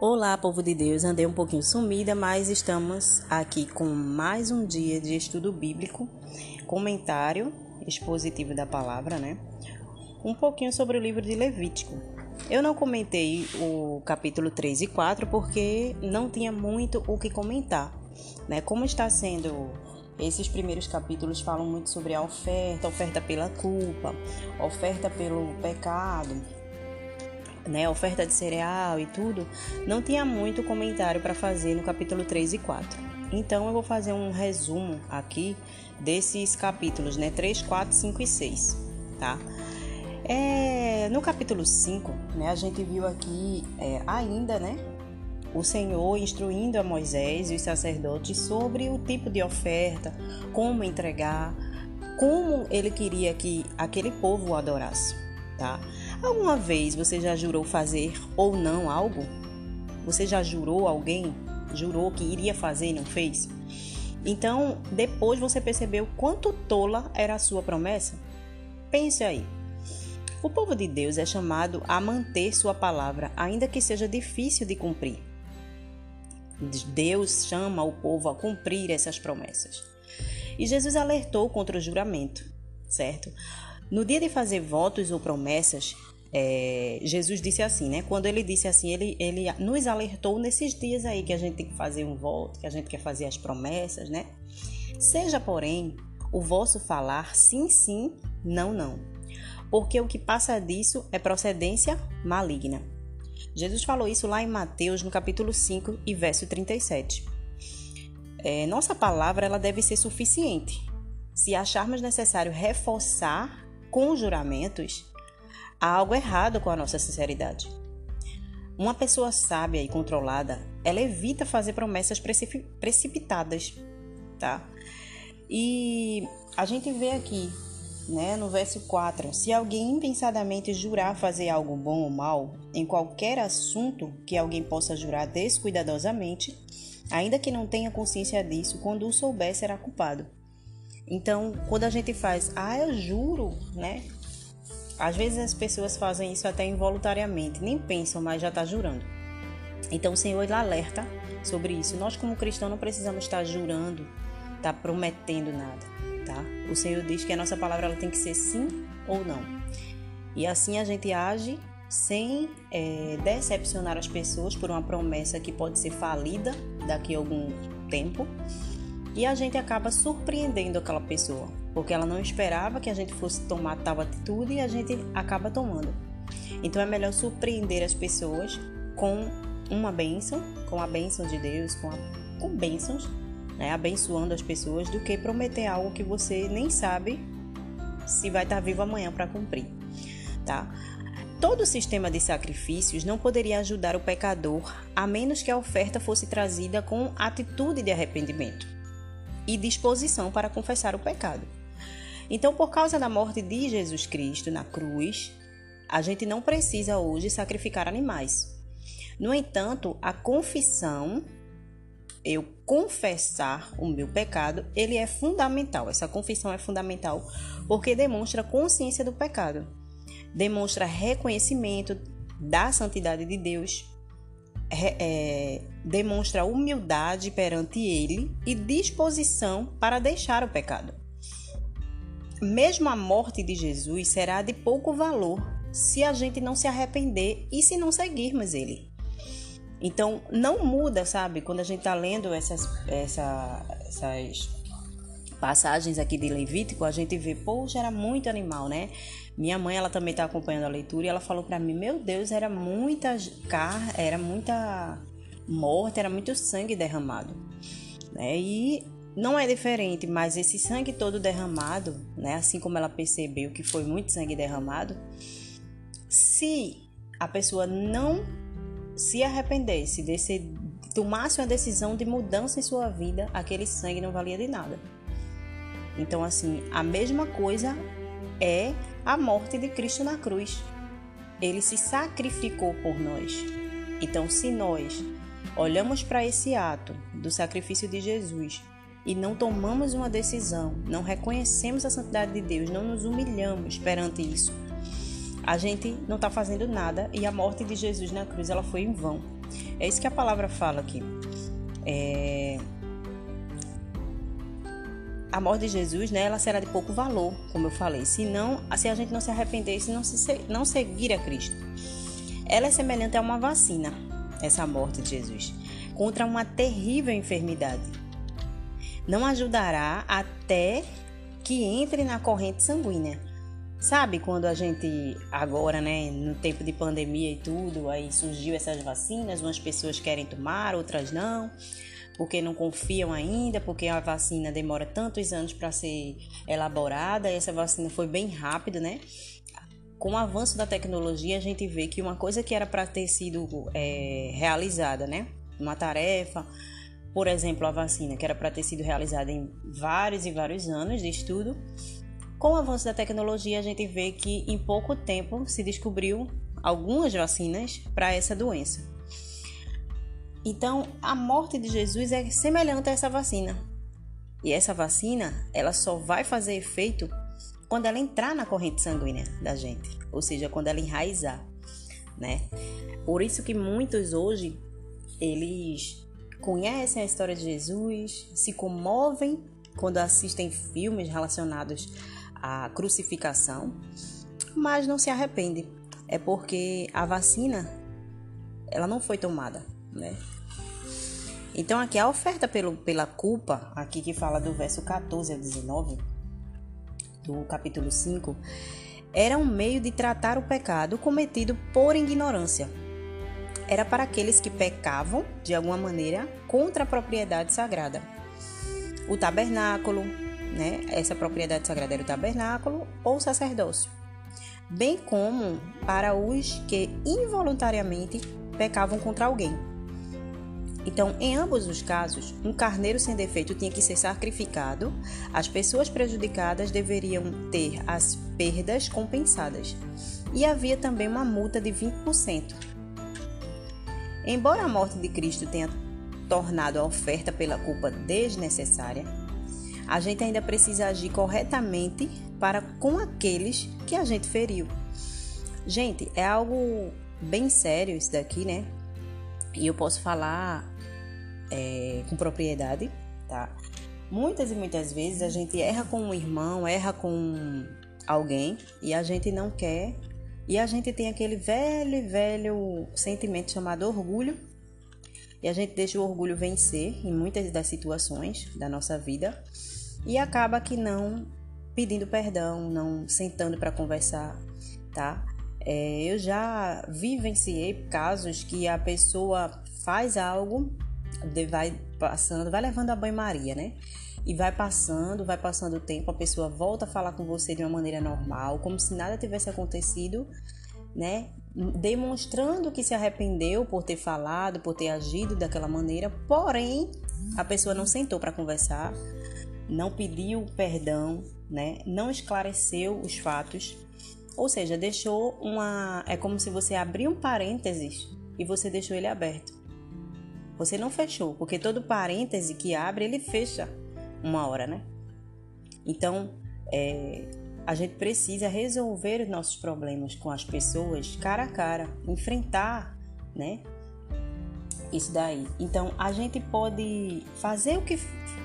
Olá, povo de Deus. Andei um pouquinho sumida, mas estamos aqui com mais um dia de estudo bíblico, comentário expositivo da palavra, né? Um pouquinho sobre o livro de Levítico. Eu não comentei o capítulo 3 e 4 porque não tinha muito o que comentar, né? Como está sendo esses primeiros capítulos falam muito sobre a oferta, oferta pela culpa, oferta pelo pecado, né, oferta de cereal e tudo, não tinha muito comentário para fazer no capítulo 3 e 4. Então eu vou fazer um resumo aqui desses capítulos, né, 3, 4, 5 e 6, tá? É, no capítulo 5, né, a gente viu aqui é, ainda, né, o Senhor instruindo a Moisés e os sacerdotes sobre o tipo de oferta, como entregar, como ele queria que aquele povo o adorasse, tá? Alguma vez você já jurou fazer ou não algo? Você já jurou alguém? Jurou que iria fazer e não fez? Então, depois você percebeu quanto tola era a sua promessa? Pense aí. O povo de Deus é chamado a manter sua palavra, ainda que seja difícil de cumprir. Deus chama o povo a cumprir essas promessas. E Jesus alertou contra o juramento, certo? No dia de fazer votos ou promessas, é, Jesus disse assim, né? Quando ele disse assim, ele, ele nos alertou nesses dias aí que a gente tem que fazer um voto, que a gente quer fazer as promessas, né? Seja, porém, o vosso falar sim, sim, não, não. Porque o que passa disso é procedência maligna. Jesus falou isso lá em Mateus, no capítulo 5 e verso 37. É, nossa palavra ela deve ser suficiente. Se acharmos necessário reforçar com juramentos, há algo errado com a nossa sinceridade. Uma pessoa sábia e controlada, ela evita fazer promessas precipitadas, tá? E a gente vê aqui, né, no verso 4, se alguém impensadamente jurar fazer algo bom ou mal em qualquer assunto que alguém possa jurar descuidadosamente, ainda que não tenha consciência disso, quando o souber será culpado. Então, quando a gente faz, ah, eu juro, né? Às vezes as pessoas fazem isso até involuntariamente, nem pensam, mas já está jurando. Então o Senhor alerta sobre isso. Nós como cristãos não precisamos estar jurando, estar tá prometendo nada, tá? O Senhor diz que a nossa palavra ela tem que ser sim ou não. E assim a gente age sem é, decepcionar as pessoas por uma promessa que pode ser falida daqui a algum tempo e a gente acaba surpreendendo aquela pessoa, porque ela não esperava que a gente fosse tomar tal atitude e a gente acaba tomando. Então é melhor surpreender as pessoas com uma bênção, com a bênção de Deus, com, a, com bênçãos, né, abençoando as pessoas, do que prometer algo que você nem sabe se vai estar vivo amanhã para cumprir, tá? Todo o sistema de sacrifícios não poderia ajudar o pecador a menos que a oferta fosse trazida com atitude de arrependimento e disposição para confessar o pecado. Então, por causa da morte de Jesus Cristo na cruz, a gente não precisa hoje sacrificar animais. No entanto, a confissão, eu confessar o meu pecado, ele é fundamental. Essa confissão é fundamental porque demonstra consciência do pecado, demonstra reconhecimento da santidade de Deus é, demonstra humildade perante Ele e disposição para deixar o pecado. Mesmo a morte de Jesus será de pouco valor se a gente não se arrepender e se não seguirmos Ele. Então, não muda, sabe? Quando a gente está lendo essas, essa, essas passagens aqui de Levítico, a gente vê, poxa, era muito animal, né? Minha mãe, ela também está acompanhando a leitura e ela falou para mim, meu Deus, era muita carne, era muita morte, era muito sangue derramado, né? E não é diferente, mas esse sangue todo derramado, né? Assim como ela percebeu que foi muito sangue derramado, se a pessoa não se arrependesse, desse, tomasse uma decisão de mudança em sua vida, aquele sangue não valia de nada. Então, assim, a mesma coisa é a morte de Cristo na cruz. Ele se sacrificou por nós. Então, se nós olhamos para esse ato do sacrifício de Jesus e não tomamos uma decisão, não reconhecemos a santidade de Deus, não nos humilhamos perante isso, a gente não está fazendo nada e a morte de Jesus na cruz ela foi em vão. É isso que a palavra fala aqui. É... A morte de Jesus, né, ela será de pouco valor, como eu falei, se não, se a gente não se arrepender, se não, se, não seguir a Cristo. Ela é semelhante a uma vacina, essa morte de Jesus, contra uma terrível enfermidade. Não ajudará até que entre na corrente sanguínea. Sabe quando a gente agora, né, no tempo de pandemia e tudo, aí surgiu essas vacinas, umas pessoas querem tomar, outras não, porque não confiam ainda, porque a vacina demora tantos anos para ser elaborada, essa vacina foi bem rápido, né? Com o avanço da tecnologia, a gente vê que uma coisa que era para ter sido é, realizada, né, uma tarefa, por exemplo, a vacina, que era para ter sido realizada em vários e vários anos de estudo, com o avanço da tecnologia, a gente vê que em pouco tempo se descobriu algumas vacinas para essa doença. Então, a morte de Jesus é semelhante a essa vacina. E essa vacina, ela só vai fazer efeito quando ela entrar na corrente sanguínea da gente, ou seja, quando ela enraizar, né? Por isso que muitos hoje eles conhecem a história de Jesus, se comovem quando assistem filmes relacionados a crucificação, mas não se arrepende. É porque a vacina ela não foi tomada, né? Então aqui a oferta pelo, pela culpa, aqui que fala do verso 14 a 19 do capítulo 5, era um meio de tratar o pecado cometido por ignorância. Era para aqueles que pecavam de alguma maneira contra a propriedade sagrada. O tabernáculo, né? Essa propriedade sagrada era o tabernáculo ou o sacerdócio, bem como para os que involuntariamente pecavam contra alguém. Então, em ambos os casos, um carneiro sem defeito tinha que ser sacrificado, as pessoas prejudicadas deveriam ter as perdas compensadas, e havia também uma multa de 20%. Embora a morte de Cristo tenha tornado a oferta pela culpa desnecessária, a gente ainda precisa agir corretamente para com aqueles que a gente feriu. Gente, é algo bem sério isso daqui, né? E eu posso falar é, com propriedade, tá? Muitas e muitas vezes a gente erra com um irmão, erra com alguém e a gente não quer. E a gente tem aquele velho, velho sentimento chamado orgulho. E a gente deixa o orgulho vencer em muitas das situações da nossa vida e acaba que não pedindo perdão, não sentando para conversar, tá? É, eu já vivenciei casos que a pessoa faz algo, vai passando, vai levando a banho-maria, né? E vai passando, vai passando o tempo, a pessoa volta a falar com você de uma maneira normal, como se nada tivesse acontecido, né? Demonstrando que se arrependeu por ter falado, por ter agido daquela maneira, porém a pessoa não sentou para conversar, não pediu perdão, né? Não esclareceu os fatos. Ou seja, deixou uma. É como se você abriu um parênteses e você deixou ele aberto. Você não fechou, porque todo parêntese que abre, ele fecha uma hora, né? Então, é, a gente precisa resolver os nossos problemas com as pessoas cara a cara, enfrentar, né? Isso daí. Então, a gente pode fazer o que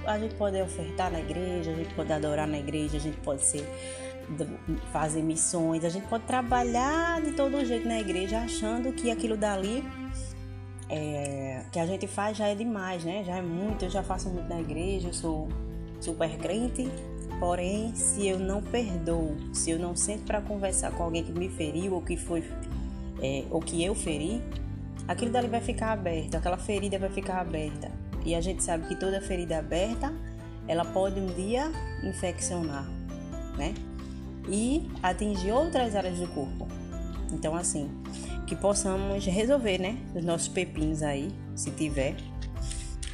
a gente pode ofertar na igreja, a gente pode adorar na igreja, a gente pode ser fazer missões, a gente pode trabalhar de todo jeito na igreja achando que aquilo dali é, que a gente faz já é demais, né? Já é muito, eu já faço muito na igreja, eu sou super crente, porém, se eu não perdoo, se eu não sento para conversar com alguém que me feriu ou que foi é, ou que eu feri, aquilo dali vai ficar aberto, aquela ferida vai ficar aberta. E a gente sabe que toda ferida aberta, ela pode um dia infeccionar, né? E atingir outras áreas do corpo. Então, assim, que possamos resolver, né? Os nossos pepinos aí, se tiver,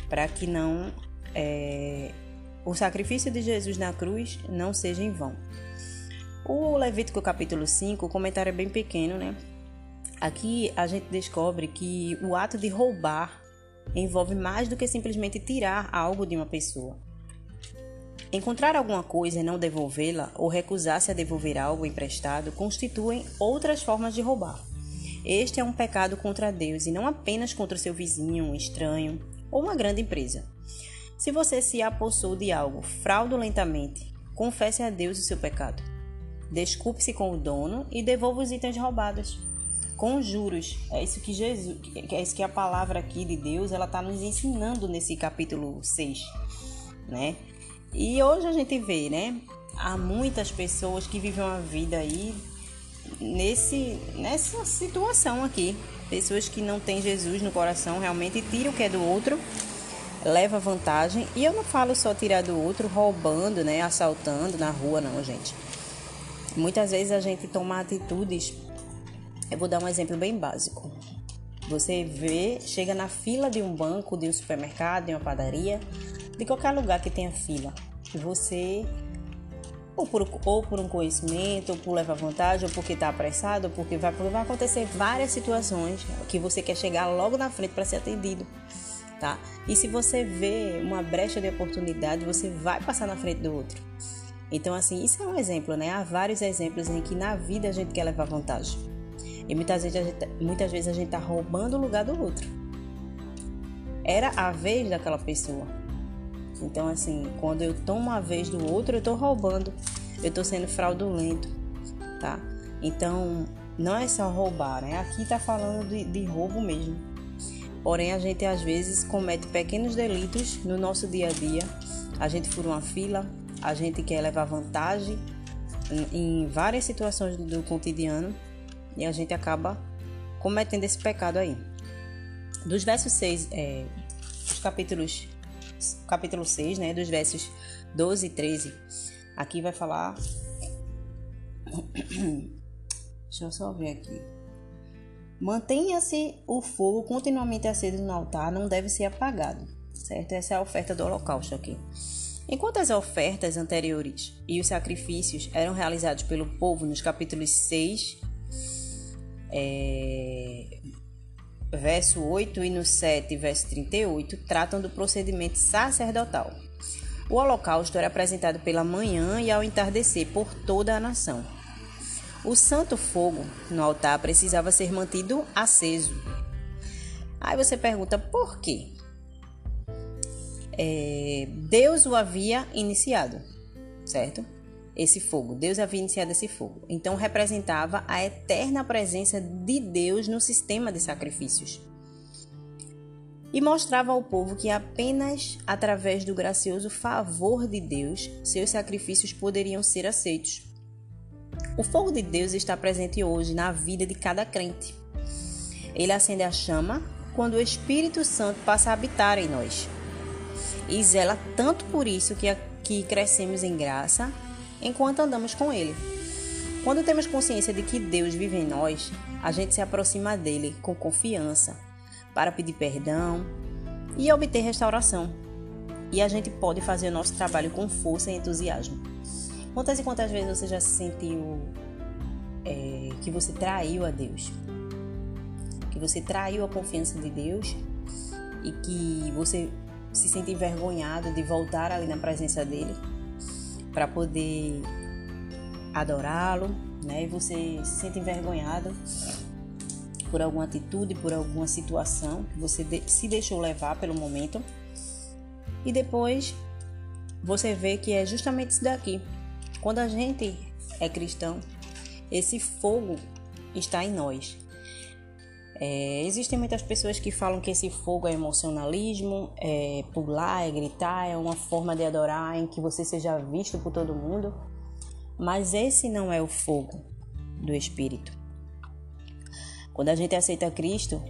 para que não é, o sacrifício de Jesus na cruz não seja em vão. O Levítico capítulo 5, o comentário é bem pequeno, né? Aqui a gente descobre que o ato de roubar envolve mais do que simplesmente tirar algo de uma pessoa. Encontrar alguma coisa e não devolvê-la ou recusar-se a devolver algo emprestado constituem outras formas de roubar. Este é um pecado contra Deus e não apenas contra seu vizinho, um estranho ou uma grande empresa. Se você se apossou de algo fraudulentamente, confesse a Deus o seu pecado. Desculpe-se com o dono e devolva os itens roubados. Com juros. É isso que Jesus, é isso que a palavra aqui de Deus, ela está nos ensinando nesse capítulo 6, né? E hoje a gente vê, né? Há muitas pessoas que vivem uma vida aí nesse, nessa situação aqui. Pessoas que não têm Jesus no coração, realmente tiram o que é do outro leva vantagem. E eu não falo só tirar do outro, roubando, né, assaltando na rua, não, gente. Muitas vezes a gente toma atitudes. Eu vou dar um exemplo bem básico. Você vê, chega na fila de um banco, de um supermercado, de uma padaria, de qualquer lugar que tenha fila. Você, ou por, ou por um conhecimento, ou por levar vantagem, ou porque está apressado, ou porque vai, vai acontecer várias situações que você quer chegar logo na frente para ser atendido tá? E se você vê uma brecha de oportunidade, você vai passar na frente do outro. Então, assim, isso é um exemplo, né? Há vários exemplos em que na vida a gente quer levar vantagem. E muitas vezes a gente, muitas vezes a gente tá roubando o lugar do outro. Era a vez daquela pessoa. Então, assim, quando eu tomo a vez do outro, eu tô roubando. Eu tô sendo fraudulento, tá? Então, não é só roubar, né? Aqui tá falando de, de roubo mesmo. Porém, a gente às vezes comete pequenos delitos no nosso dia a dia. A gente fura uma fila, a gente quer levar vantagem em várias situações do cotidiano e a gente acaba cometendo esse pecado aí. Dos versos 6, é, dos capítulos, capítulo 6, né, dos versos 12 e 13, aqui vai falar. Deixa eu só ver aqui. Mantenha-se o fogo continuamente aceso no altar, não deve ser apagado, certo? Essa é a oferta do holocausto aqui. Enquanto as ofertas anteriores e os sacrifícios eram realizados pelo povo nos capítulos 6, é, verso 8 e no 7, verso 38, tratam do procedimento sacerdotal. O holocausto era apresentado pela manhã e ao entardecer por toda a nação. O santo fogo no altar precisava ser mantido aceso. Aí você pergunta por quê? É, Deus o havia iniciado, certo? Esse fogo, Deus havia iniciado esse fogo. Então representava a eterna presença de Deus no sistema de sacrifícios. E mostrava ao povo que apenas através do gracioso favor de Deus seus sacrifícios poderiam ser aceitos. O fogo de Deus está presente hoje na vida de cada crente. Ele acende a chama quando o Espírito Santo passa a habitar em nós. E zela tanto por isso que, que crescemos em graça enquanto andamos com Ele. Quando temos consciência de que Deus vive em nós, a gente se aproxima dele com confiança para pedir perdão e obter restauração. E a gente pode fazer o nosso trabalho com força e entusiasmo. Quantas e quantas vezes você já se sentiu é, que você traiu a Deus? Que você traiu a confiança de Deus e que você se sente envergonhado de voltar ali na presença dele para poder adorá-lo, né? E você se sente envergonhado por alguma atitude, por alguma situação que você se deixou levar pelo momento. E depois você vê que é justamente isso daqui quando a gente é cristão, esse fogo está em nós. É, existem muitas pessoas que falam que esse fogo é emocionalismo, é pular, é gritar, é uma forma de adorar em que você seja visto por todo mundo. Mas esse não é o fogo do Espírito. Quando a gente aceita Cristo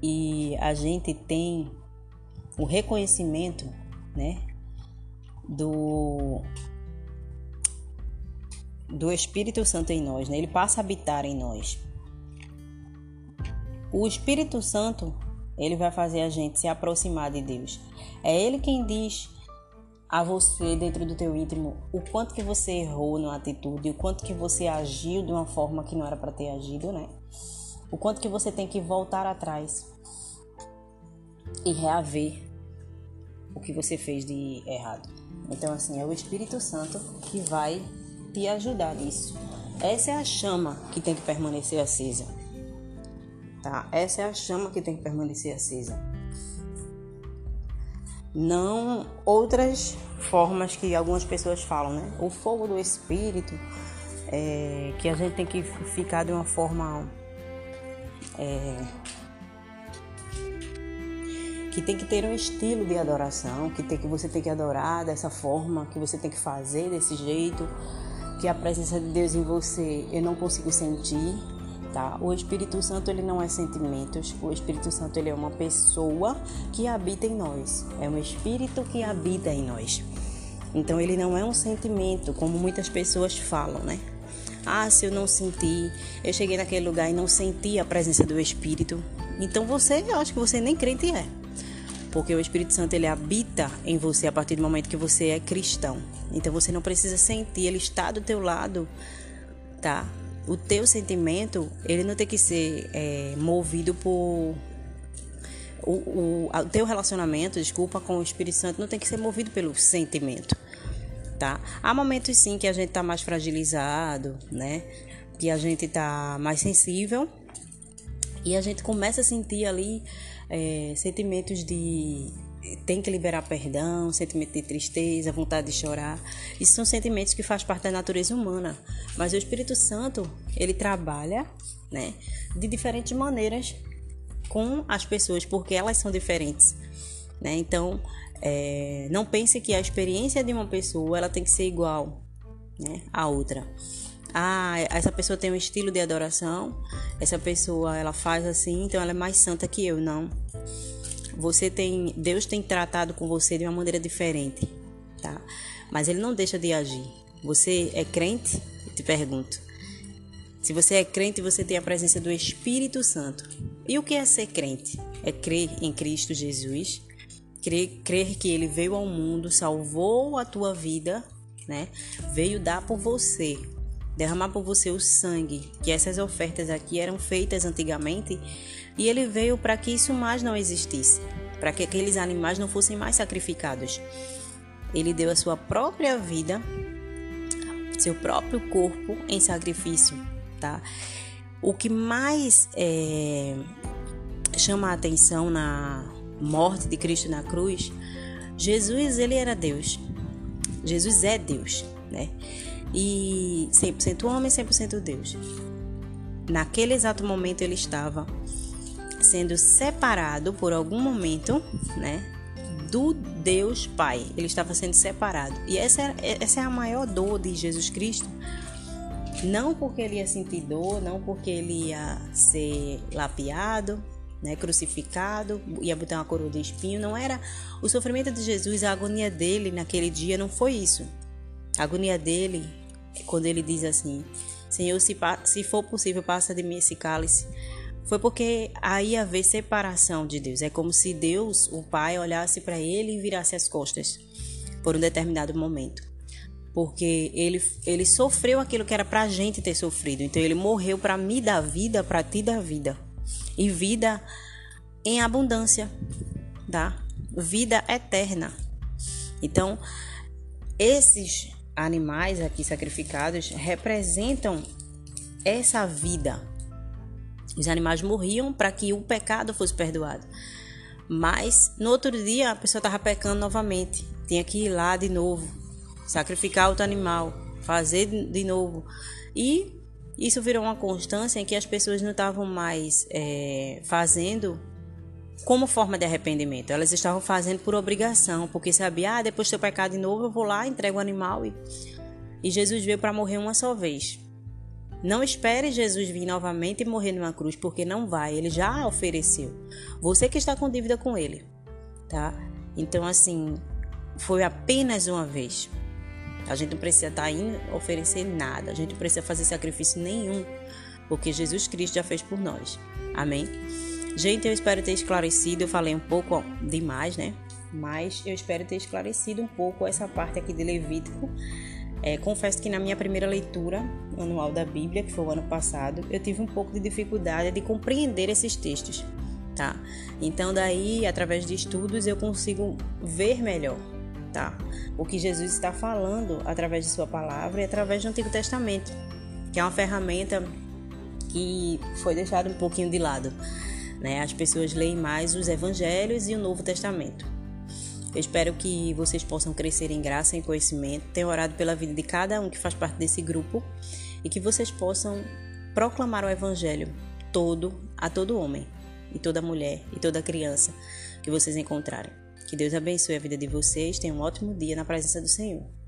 e a gente tem o reconhecimento, né, do do Espírito Santo em nós, né? ele passa a habitar em nós. O Espírito Santo, ele vai fazer a gente se aproximar de Deus. É ele quem diz a você dentro do teu íntimo o quanto que você errou na atitude, o quanto que você agiu de uma forma que não era para ter agido, né? O quanto que você tem que voltar atrás e reaver o que você fez de errado. Então assim, é o Espírito Santo que vai te ajudar nisso. Essa é a chama que tem que permanecer acesa. Tá? Essa é a chama que tem que permanecer acesa. Não outras formas que algumas pessoas falam, né? O fogo do espírito, é, que a gente tem que ficar de uma forma é, que tem que ter um estilo de adoração, que, tem, que você tem que adorar dessa forma, que você tem que fazer desse jeito, que a presença de Deus em você eu não consigo sentir, tá? O Espírito Santo ele não é sentimentos, o Espírito Santo ele é uma pessoa que habita em nós, é um espírito que habita em nós. Então ele não é um sentimento, como muitas pessoas falam, né? Ah, se eu não senti, eu cheguei naquele lugar e não senti a presença do Espírito, então você, eu acho que você nem crente é porque o Espírito Santo ele habita em você a partir do momento que você é cristão. Então você não precisa sentir, ele está do teu lado, tá? O teu sentimento, ele não tem que ser é, movido por o, o, o teu relacionamento, desculpa, com o Espírito Santo não tem que ser movido pelo sentimento, tá? Há momentos sim que a gente tá mais fragilizado, né? Que a gente tá mais sensível e a gente começa a sentir ali é, sentimentos de tem que liberar perdão, sentimento de tristeza, vontade de chorar. Isso são sentimentos que faz parte da natureza humana. Mas o Espírito Santo, ele trabalha, né, de diferentes maneiras com as pessoas, porque elas são diferentes, né? Então, é, não pense que a experiência de uma pessoa ela tem que ser igual, né, à outra ah, essa pessoa tem um estilo de adoração, essa pessoa ela faz assim, então ela é mais santa que eu, não. Você tem, Deus tem tratado com você de uma maneira diferente, tá? Mas ele não deixa de agir. Você é crente? Eu te pergunto. Se você é crente, você tem a presença do Espírito Santo. E o que é ser crente? É crer em Cristo Jesus, crer, crer que ele veio ao mundo, salvou a tua vida, né? Veio dar por você derramar por você o sangue, que essas ofertas aqui eram feitas antigamente, e ele veio para que isso mais não existisse, para que aqueles animais não fossem mais sacrificados. Ele deu a sua própria vida, seu próprio corpo em sacrifício, tá? O que mais é, chama a atenção na morte de Cristo na cruz, Jesus ele era Deus. Jesus é Deus, né? E 100% homem, 100% Deus. Naquele exato momento ele estava sendo separado por algum momento, né, do Deus Pai. Ele estava sendo separado. E essa é, essa é a maior dor de Jesus Cristo. Não porque ele ia sentir dor, não porque ele ia ser lapiado, né, crucificado, ia botar uma coroa de espinho, não era o sofrimento de Jesus, a agonia dele naquele dia não foi isso. A agonia dele quando ele diz assim: Senhor, se, se for possível, passa de mim esse cálice. Foi porque aí haver separação de Deus. É como se Deus, o Pai, olhasse para ele e virasse as costas por um determinado momento. Porque ele, ele sofreu aquilo que era para a gente ter sofrido. Então ele morreu para me dar vida, para ti dar vida. E vida em abundância, tá? Vida eterna. Então, esses animais aqui sacrificados representam essa vida. Os animais morriam para que o pecado fosse perdoado. Mas no outro dia a pessoa estava pecando novamente. Tinha que ir lá de novo, sacrificar outro animal, fazer de novo. E isso virou uma constância em que as pessoas não estavam mais é, fazendo como forma de arrependimento. Elas estavam fazendo por obrigação, porque sabia, ah, depois do pecado de novo, eu vou lá, entrego o animal e, e Jesus veio para morrer uma só vez. Não espere Jesus vir novamente e morrer numa cruz, porque não vai, ele já ofereceu. Você que está com dívida com ele, tá? Então, assim, foi apenas uma vez. A gente não precisa estar tá indo oferecer nada, a gente não precisa fazer sacrifício nenhum, porque Jesus Cristo já fez por nós. Amém? Gente, eu espero ter esclarecido. Eu falei um pouco demais, né? Mas eu espero ter esclarecido um pouco essa parte aqui de Levítico. É, confesso que na minha primeira leitura anual da Bíblia, que foi o ano passado, eu tive um pouco de dificuldade de compreender esses textos, tá? Então daí, através de estudos, eu consigo ver melhor, tá? O que Jesus está falando através de sua palavra e através do Antigo Testamento, que é uma ferramenta que foi deixado um pouquinho de lado. Né? As pessoas leem mais os evangelhos e o Novo Testamento. Eu espero que vocês possam crescer em graça e em conhecimento. Tenho orado pela vida de cada um que faz parte desse grupo e que vocês possam proclamar o evangelho todo a todo homem e toda mulher e toda criança que vocês encontrarem. Que Deus abençoe a vida de vocês. Tenham um ótimo dia na presença do Senhor.